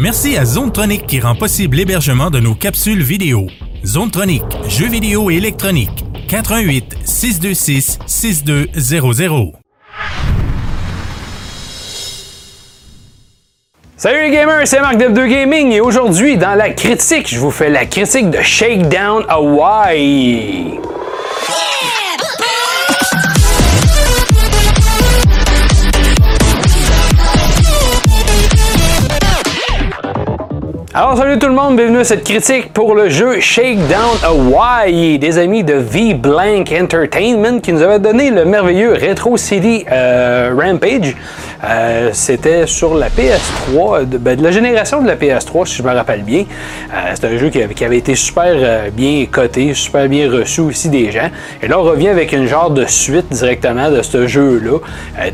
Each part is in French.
Merci à Zonetronic qui rend possible l'hébergement de nos capsules vidéo. Zonetronic, jeux vidéo et électronique. 88 626 6200. Salut les gamers, c'est Marc Dev2 Gaming et aujourd'hui dans la critique, je vous fais la critique de Shakedown Hawaii. Alors salut tout le monde, bienvenue à cette critique pour le jeu Shakedown Hawaii des amis de V-Blank Entertainment qui nous avaient donné le merveilleux Retro City euh, Rampage. Euh, c'était sur la PS3, ben, de, la génération de la PS3 si je me rappelle bien. Euh, c'est un jeu qui avait, été super bien coté, super bien reçu aussi des gens. Et là on revient avec une genre de suite directement de ce jeu-là.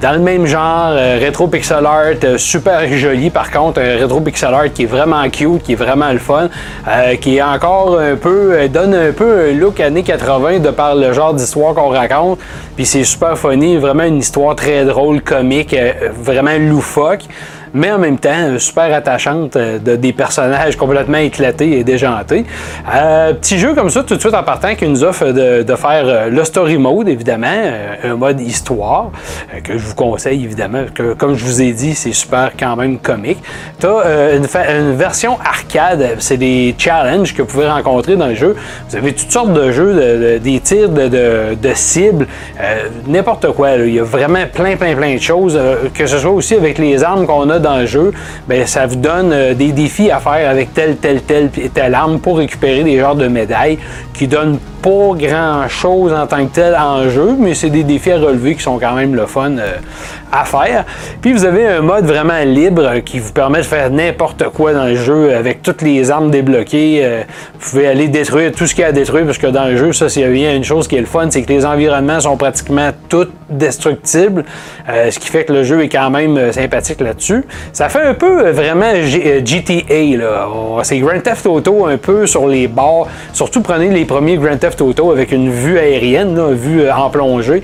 dans le même genre, rétro pixel art, super joli par contre, un rétro pixel art qui est vraiment cute qui est vraiment le fun, euh, qui est encore un peu, euh, donne un peu un look années 80 de par le genre d'histoire qu'on raconte. Puis c'est super funny, vraiment une histoire très drôle, comique, euh, vraiment loufoque mais en même temps super attachante euh, de des personnages complètement éclatés et déjantés. Euh, petit jeu comme ça, tout de suite en partant, qui nous offre de, faire euh, le story mode, évidemment, un mode histoire, que je vous conseille évidemment, que comme je vous ai dit, c'est super quand même comique. Tu as une, version arcade, c'est des challenges que vous pouvez rencontrer dans le jeu. Vous avez toutes sortes de jeux, des tirs de, cibles, n'importe quoi. Il y a vraiment plein, plein, plein de choses, que ce soit aussi avec les armes qu'on a dans le jeu, ben, ça vous donne euh, des défis à faire avec telle, telle, telle telle arme pour récupérer des genres de médailles qui donnent pas grand chose en tant que tel en jeu, mais c'est des défis à relever qui sont quand même le fun euh, à faire. Puis vous avez un mode vraiment libre qui vous permet de faire n'importe quoi dans le jeu avec toutes les armes débloquées. Euh, vous pouvez aller détruire tout ce qu'il y a à détruire parce que dans le jeu, ça, a bien une chose qui est le fun, c'est que les environnements sont pratiquement tous destructibles, ce qui fait que le jeu est quand même sympathique là-dessus. Ça fait un peu euh, vraiment GTA, euh, là. C'est Grand Theft Auto un peu sur les bords. Surtout prenez les premiers Grand Theft Auto avec une vue aérienne, une vue euh, en plongée.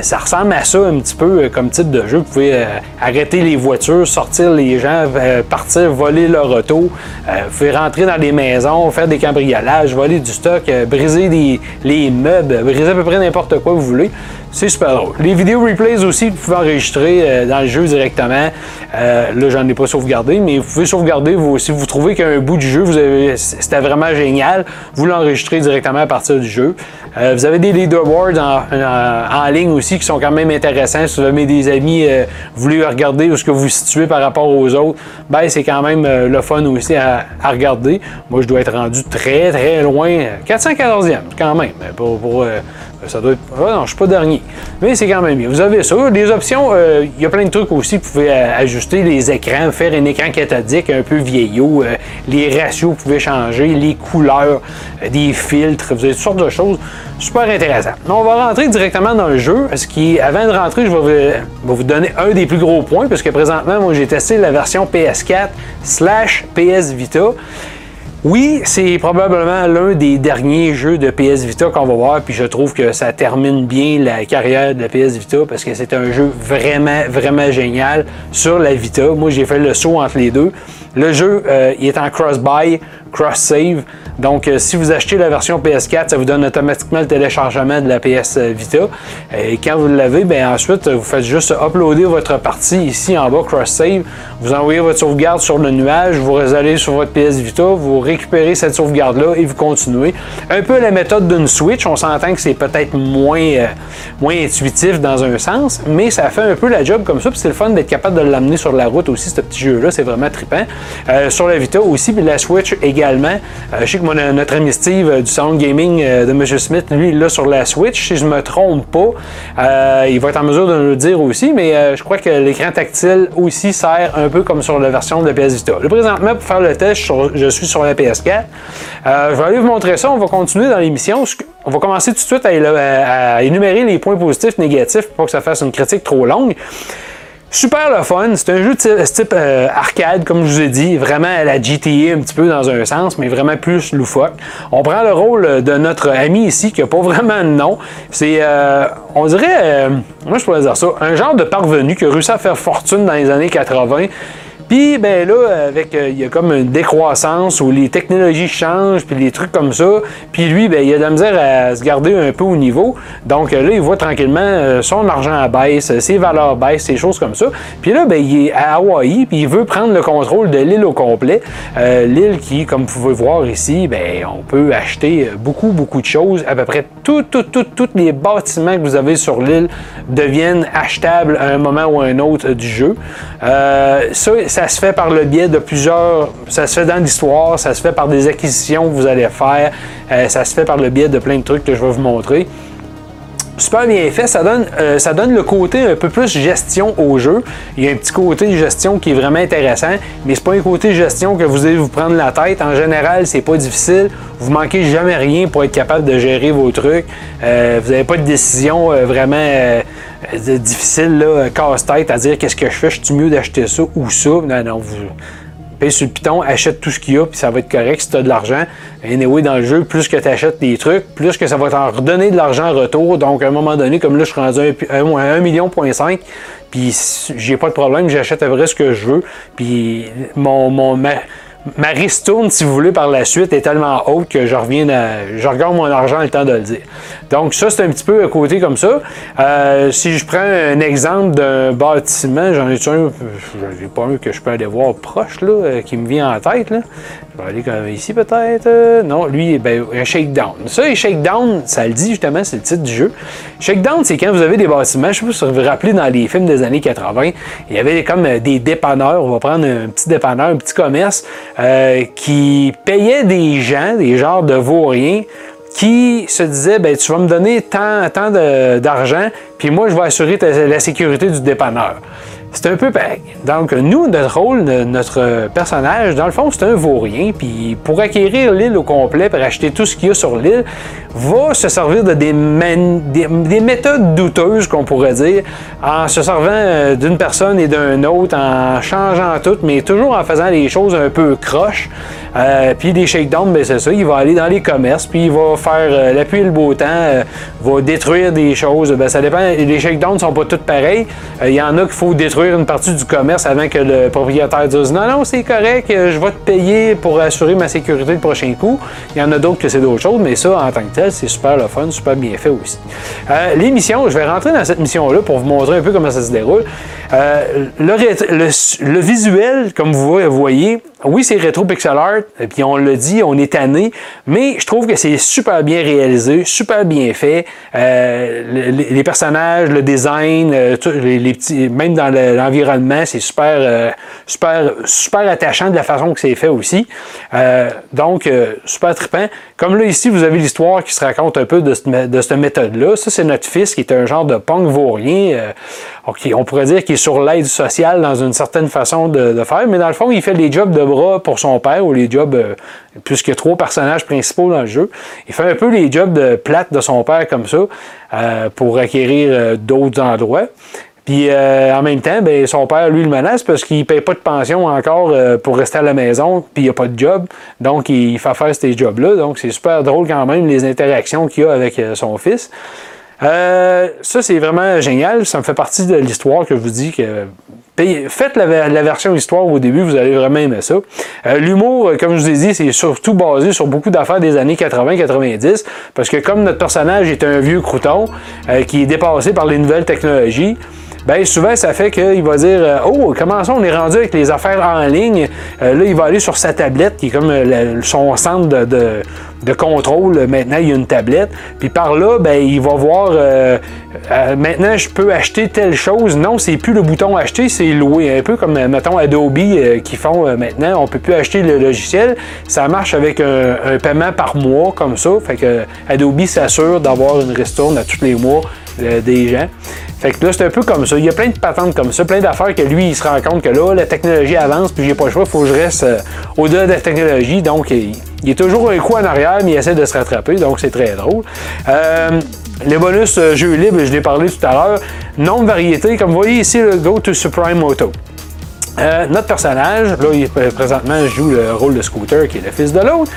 ça ressemble à ça un petit peu comme type de jeu. Vous pouvez arrêter les voitures, sortir les gens, partir, voler leur auto. vous pouvez rentrer dans des maisons, faire des cambriolages, voler du stock, briser les meubles, briser à peu près n'importe quoi vous voulez. C'est super drôle. Les vidéos replays aussi, vous pouvez enregistrer euh, dans le jeu directement. Euh, là, j'en ai pas sauvegardé, mais vous pouvez sauvegarder. Vous, si vous trouvez qu'un bout du jeu, vous avez, c'était vraiment génial, vous l'enregistrez directement à partir du jeu. Euh, vous avez des leaderboards en, en, ligne aussi qui sont quand même intéressants. Si vous avez des amis, vous voulez regarder où ce que vous vous situez par rapport aux autres, ben c'est quand même le fun aussi à, regarder. Moi, je dois être rendu très très loin, 414e quand même, pour, pour ça doit être. Ah non, je suis pas dernier. Mais c'est quand même bien. Vous avez ça. Les options, euh, il y a plein de trucs aussi. Vous pouvez euh, ajuster les écrans, faire un écran cathodique un peu vieillot. Euh, les ratios, vous pouvez changer. Les couleurs, des filtres. Vous avez toutes sortes de choses. Super intéressant. On va rentrer directement dans le jeu. Ce qui, avant de rentrer, je vais vous, vous donner un des plus gros points. Parce que présentement, moi, j'ai testé la version PS4 slash PS Vita. Oui, c'est probablement l'un des derniers jeux de PS Vita qu'on va voir, puis je trouve que ça termine bien la carrière de la PS Vita parce que c'est un jeu vraiment, vraiment génial sur la Vita. Moi, j'ai fait le saut entre les deux. Le jeu, euh, il est en cross-buy, cross-save. Donc, euh, si vous achetez la version PS4, ça vous donne automatiquement le téléchargement de la PS Vita. Et quand vous l'avez, ben ensuite, vous faites juste uploader votre partie ici en bas, cross-save. Vous envoyez votre sauvegarde sur le nuage, vous allez sur votre PS Vita, vous récupérez cette sauvegarde-là et vous continuez. Un peu la méthode d'une Switch, on s'entend que c'est peut-être moins, euh, moins intuitif dans un sens, mais ça fait un peu la job comme ça, puis c'est le fun d'être capable de l'amener sur la route aussi, ce petit jeu-là, c'est vraiment trippant. Euh, sur la Vita aussi, puis la Switch également. je sais que notre ami Steve euh, du Sound Gaming euh, de M. Smith, lui, là sur la Switch, si je me trompe pas, euh, il va être en mesure de nous le dire aussi, mais je crois que l'écran tactile aussi sert un peu comme sur la version de la PS Vita. Le présentement, pour faire le test, je suis sur la PS4. je vais aller vous montrer ça. On va continuer dans l'émission. On va commencer tout de suite à, à énumérer les points positifs, négatifs, pour pas que ça fasse une critique trop longue. Super le fun, c'est un jeu de type euh, arcade, comme je vous ai dit, vraiment à la GTA un petit peu dans un sens, mais vraiment plus loufoque. On prend le rôle de notre ami ici, qui n'a pas vraiment de nom. C'est, euh, on dirait, euh, moi je pourrais dire ça, un genre de parvenu qui a réussi à faire fortune dans les années 80 Puis, ben là, avec, euh, il y a comme une décroissance où les technologies changent, puis les trucs comme ça. Puis lui, ben, il a de la misère à se garder un peu au niveau. Donc là, il voit tranquillement euh, son argent baisse, ses valeurs baissent, ces choses comme ça. Puis là, ben, il est à Hawaï, puis il veut prendre le contrôle de l'île au complet. Euh, l'île qui, comme vous pouvez voir ici, ben, on peut acheter beaucoup, beaucoup de choses. À peu près tous les bâtiments que vous avez sur l'île deviennent achetables à un moment ou à un autre du jeu. ça, ça se fait par le biais de plusieurs. Ça se fait dans l'histoire, ça se fait par des acquisitions que vous allez faire, euh, ça se fait par le biais de plein de trucs que je vais vous montrer super bien fait. Ça donne, euh, ça donne le côté un peu plus gestion au jeu. Il y a un petit côté gestion qui est vraiment intéressant, mais c'est pas un côté gestion que vous allez vous prendre la tête. En général, c'est pas difficile. Vous manquez jamais rien pour être capable de gérer vos trucs. Euh, vous n'avez pas de décision vraiment difficile, casse-tête à dire qu'est-ce que je fais, je suis mieux d'acheter ça ou ça? Non, non, vous paye sur le piton, achète tout ce qu'il y a, puis ça va être correct si tu as de l'argent. Anyway, dans le jeu, plus que tu achètes des trucs, plus que ça va t'en redonner de l'argent en retour. Donc, à un moment donné, comme là, je suis rendu à 1,5 million, puis j'ai pas de problème, j'achète à vrai ce que je veux. Puis mon, mon, ma ristourne, si vous voulez, par la suite est tellement haute que je reviens à, je regarde mon argent le temps de le dire. Donc ça, c'est un petit peu un côté comme ça. Euh, si je prends un exemple d'un bâtiment, j'en ai un, j'ai pas un que je peux aller voir proche, là, euh, qui me vient en tête, là? Je vais aller comme ici peut-être. Euh, non, lui, ben, un shakedown. Ça, les shakedown, ça le dit justement, c'est le titre du jeu. Shakedown, c'est quand vous avez des bâtiments, je sais pas si vous vous rappelez dans les films des années 80, il y avait comme des dépanneurs, on va prendre un petit dépanneur, un petit commerce, euh, qui payait des gens, des genres de vauriens, qui se disaient ben, Tu vas me donner tant, tant d'argent, puis moi, je vais assurer la sécurité du dépanneur. C'est un peu pareil. Donc, nous, notre rôle, notre personnage, dans le fond, c'est un vaurien. Puis, pour acquérir l'île au complet, pour acheter tout ce qu'il y a sur l'île, va se servir de des, des, méthodes douteuses, qu'on pourrait dire, en se servant euh, d'une personne et d'un autre, en changeant tout, mais toujours en faisant les choses un peu croches. Euh, puis des shakedowns, ben c'est ça, il va aller dans les commerces, puis il va faire euh, l'appui et le beau temps, va détruire des choses. Ben, ça dépend, les shakedowns ne sont pas tous pareils. Il y en a qu'il faut détruire une partie du commerce avant que le propriétaire dise non, non, c'est correct, je vais te payer pour assurer ma sécurité le prochain coup. Il y en a d'autres que c'est d'autres choses, mais ça, en tant que tel, c'est super le fun, super bien fait aussi. Euh, les missions, je vais rentrer dans cette mission-là pour vous montrer un peu comment ça se déroule. Euh, le, visuel, comme vous voyez, oui, c'est rétro pixel art, et puis on le dit, on est tanné, mais je trouve que c'est super bien réalisé, super bien fait. Euh, les, personnages, le design, les, petits, même dans l'environnement, c'est super, super, super attachant de la façon que c'est fait aussi. donc, super trippant. Comme là, ici, vous avez l'histoire qui se raconte un peu de, cette méthode-là. Ça, c'est notre fils qui est un genre de punk vaurien. Euh, on pourrait dire qu'il est sur l'aide sociale dans une certaine façon de, faire, mais dans le fond, il fait des jobs de bras pour son père ou jobs, euh, trois personnages principaux dans le jeu. Il fait un peu les jobs de plate de son père comme ça euh, pour acquérir d'autres endroits. Puis euh, en même temps, ben, son père, lui, le menace parce qu'il ne paye pas de pension encore euh, pour rester à la maison, puis il n'y a pas de job. Donc, il fait faire ces jobs-là. Donc, c'est super drôle quand même, les interactions qu'il a avec euh, son fils. Ça, c'est vraiment génial. Ça me fait partie de l'histoire que je vous dis que faites la, version histoire au début, vous allez vraiment aimer ça. L'humour, comme je vous ai dit, c'est surtout basé sur beaucoup d'affaires des années 80-90, parce que comme notre personnage est un vieux crouton qui est dépassé par les nouvelles technologies, bien souvent ça fait qu'il va dire euh, Oh, comment ça on est rendu avec les affaires en ligne? Euh, là, il va aller sur sa tablette qui est comme euh, son centre de, contrôle. Maintenant, il y a une tablette. Puis par là, ben, il va voir maintenant je peux acheter telle chose. Non, c'est plus le bouton acheter, c'est louer. Un peu comme mettons Adobe qui font maintenant. On peut plus acheter le logiciel. Ça marche avec un, paiement par mois comme ça. Fait que Adobe s'assure d'avoir une ristourne à tous les mois des gens. Fait que là, c'est un peu comme ça. Il y a plein de patentes comme ça, plein d'affaires que lui, il se rend compte que là, la technologie avance, puis j'ai pas le choix, il faut que je reste euh, au-delà de la technologie. Donc, il, est toujours un coup en arrière, mais il essaie de se rattraper, donc c'est très drôle. Euh, les bonus euh, jeux libres, je l'ai parlé tout à l'heure. Nombre de comme vous voyez ici, le Go to Supreme Moto. notre personnage, là, il, présentement, joue le rôle de scooter qui est le fils de l'autre,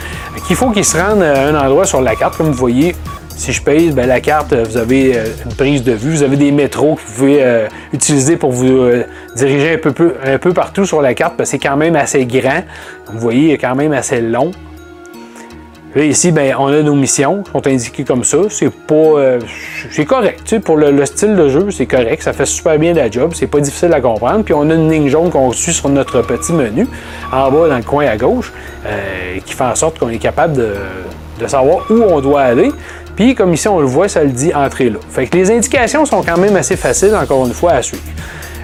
qu'il faut qu'il se rende à un endroit sur la carte, comme vous voyez, Si je pèse, ben, la carte, vous avez une prise de vue, vous avez des métros que vous pouvez utiliser pour vous diriger un peu, un peu partout sur la carte, parce que c'est quand même assez grand. Vous voyez, est quand même assez long. Là, ici, ben, on a nos missions qui sont indiquées comme ça. C'est pas. Euh, c'est correct. pour le, style de jeu, c'est correct. Ça fait super bien la job. C'est pas difficile à comprendre. Puis on a une ligne jaune qu'on suit sur notre petit menu, en bas dans le coin à gauche, euh, qui fait en sorte qu'on est capable de, savoir où on doit aller. Comme ici, on le voit, ça le dit entrer là. Fait que les indications sont quand même assez faciles, encore une fois, à suivre.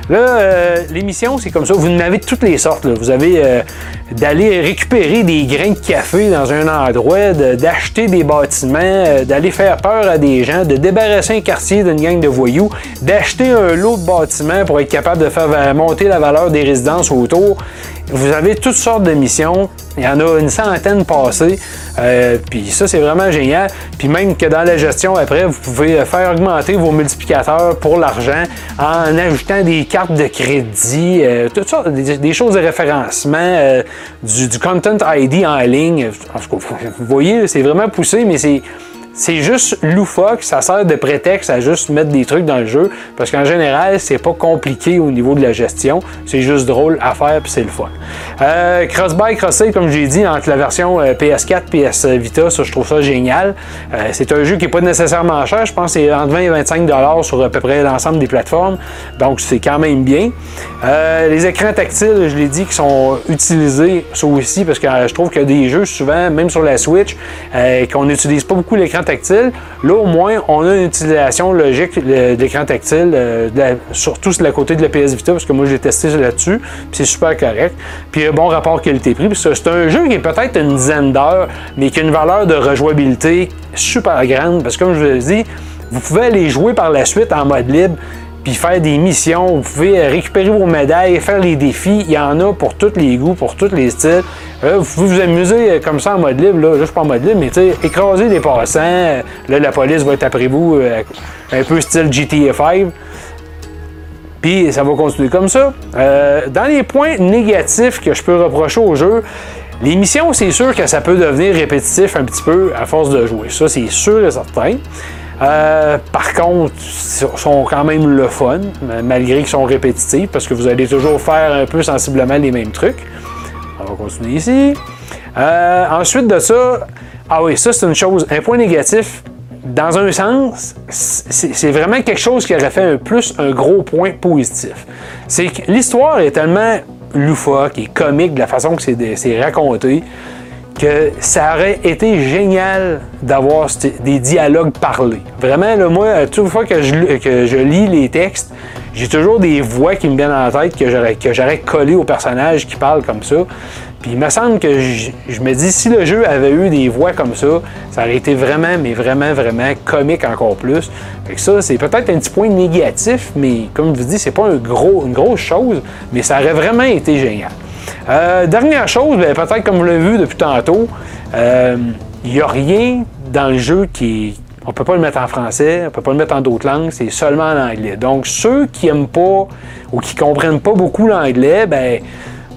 Là, euh, l'émission, c'est comme ça. Vous en avez toutes les sortes. Vous avez euh, d'aller récupérer des grains de café dans un endroit, d'acheter des bâtiments, euh, d'aller faire peur à des gens, de débarrasser un quartier d'une gang de voyous, d'acheter un lot de bâtiments pour être capable de faire monter la valeur des résidences autour. Vous avez toutes sortes de missions. Il y en a une centaine passées. Euh, puis ça, c'est vraiment génial. Puis même que dans la gestion, après, vous pouvez faire augmenter vos multiplicateurs pour l'argent en ajoutant des cartes de crédit, euh, toutes sortes, des, choses de référencement, euh, du, du, content ID en ligne. Vous voyez, c'est vraiment poussé, mais c'est c'est juste loufoque, ça sert de prétexte à juste mettre des trucs dans le jeu, parce qu'en général, c'est pas compliqué au niveau de la gestion, c'est juste drôle à faire, puis c'est le fun. Euh, cross-buy, cross comme j'ai dit, entre la version PS4 et PS Vita, ça, je trouve ça génial. Euh, c'est un jeu qui est pas nécessairement cher, je pense que c'est entre 20 et 25 dollars sur à peu près l'ensemble des plateformes, donc c'est quand même bien. Euh, les écrans tactiles, je l'ai dit, qui sont utilisés, ça aussi, parce que je trouve a des jeux souvent, même sur la Switch, qu'on n'utilise pas beaucoup l'écran tactile. Là, au moins, on a une utilisation logique de l'écran tactile, euh, surtout sur le côté de la PS Vita, parce que moi, j'ai testé là-dessus, c'est super correct. Puis, un bon rapport qualité-prix, que c'est un jeu qui est peut-être une dizaine d'heures, mais qui a une valeur de rejouabilité super grande, parce que comme je vous l'ai dit, vous pouvez aller jouer par la suite en mode libre puis faire des missions. Vous pouvez euh, récupérer vos médailles, faire les défis. Il y en a pour tous les goûts, pour tous les styles. Euh, vous pouvez vous amuser euh, comme ça en mode libre. Là, suis pas en mode libre, mais écraser des passants. Là, la police va être après vous, un peu style GTA 5. Puis ça va continuer comme ça. dans les points négatifs que je peux reprocher au jeu, les missions, c'est sûr que ça peut devenir répétitif un petit peu à force de jouer. Ça, c'est sûr et certain. Euh, par contre, sont quand même le fun, malgré qu'ils sont répétitifs, parce que vous allez toujours faire un peu sensiblement les mêmes trucs. On va continuer ici. Euh, ensuite de ça, ah oui, ça c'est une chose, un point négatif. Dans un sens, c'est vraiment quelque chose qui aurait fait un plus un gros point positif. C'est que l'histoire est tellement loufoque et comique de la façon que c'est raconté que ça aurait été génial d'avoir des dialogues parlés. Vraiment, là, moi, toute fois que je, lis les textes, j'ai toujours des voix qui me viennent en tête que j'aurais, que j'aurais collé aux personnages qui parlent comme ça. Puis il me semble que je, me dis, si le jeu avait eu des voix comme ça, ça aurait été vraiment, mais vraiment, vraiment comique encore plus. Fait que ça, c'est peut-être un petit point négatif, mais comme je vous dis, c'est pas une grosse chose, mais ça aurait vraiment été génial. Euh, dernière chose, ben, peut-être comme vous l'avez vu depuis tantôt, il euh, n'y a rien dans le jeu qui On peut pas le mettre en français, on ne peut pas le mettre en d'autres langues, c'est seulement en anglais. Donc ceux qui n'aiment pas ou qui ne comprennent pas beaucoup l'anglais, ben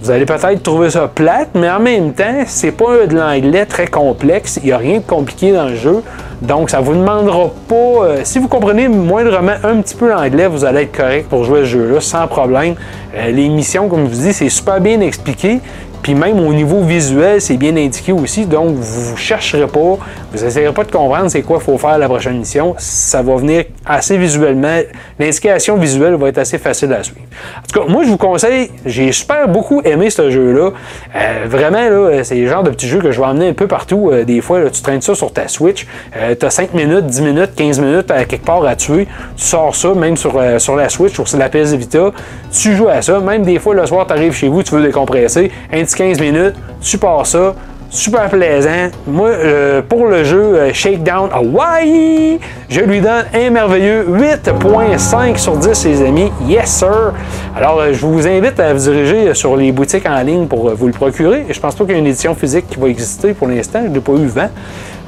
vous allez peut-être trouver ça plate, mais en même temps, c'est pas de l'anglais très complexe. Il n'y a rien de compliqué dans le jeu. Donc, ça vous demandera pas. Euh, si vous comprenez moindrement un petit peu l'anglais, vous allez être correct pour jouer ce jeu-là sans problème. Euh, les missions, comme je vous dis, c'est super bien expliqué. Puis même au niveau visuel, c'est bien indiqué aussi, donc vous ne chercherez pas, vous n'essayerez pas de comprendre c'est quoi il faut faire la prochaine mission. Ça va venir assez visuellement. L'indication visuelle va être assez facile à suivre. En tout cas, moi je vous conseille, j'ai super beaucoup aimé ce jeu-là. Euh, vraiment, là, c'est le genre de petit jeu que je vais emmener un peu partout. Euh, des fois, tu traînes ça sur ta Switch, euh, tu as 5 minutes, 10 minutes, 15 minutes à quelque part à tuer. Tu sors ça, même sur, sur la Switch sur la PS Vita, tu joues à ça. Même des fois, le soir, tu arrives chez vous, tu veux décompresser. 15 minutes, tu pars ça, super plaisant. Moi, euh, pour le jeu euh, Shakedown Hawaii, je lui donne un merveilleux 8.5 sur 10, les amis. Yes, sir! Alors, euh, je vous invite à vous diriger sur les boutiques en ligne pour vous le procurer. Je pense pas qu'il y ait une édition physique qui va exister pour l'instant. Je n'ai pas eu vent.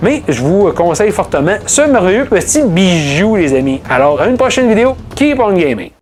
Mais je vous conseille fortement ce merveilleux petit bijou, les amis. Alors, à une prochaine vidéo. Keep on gaming!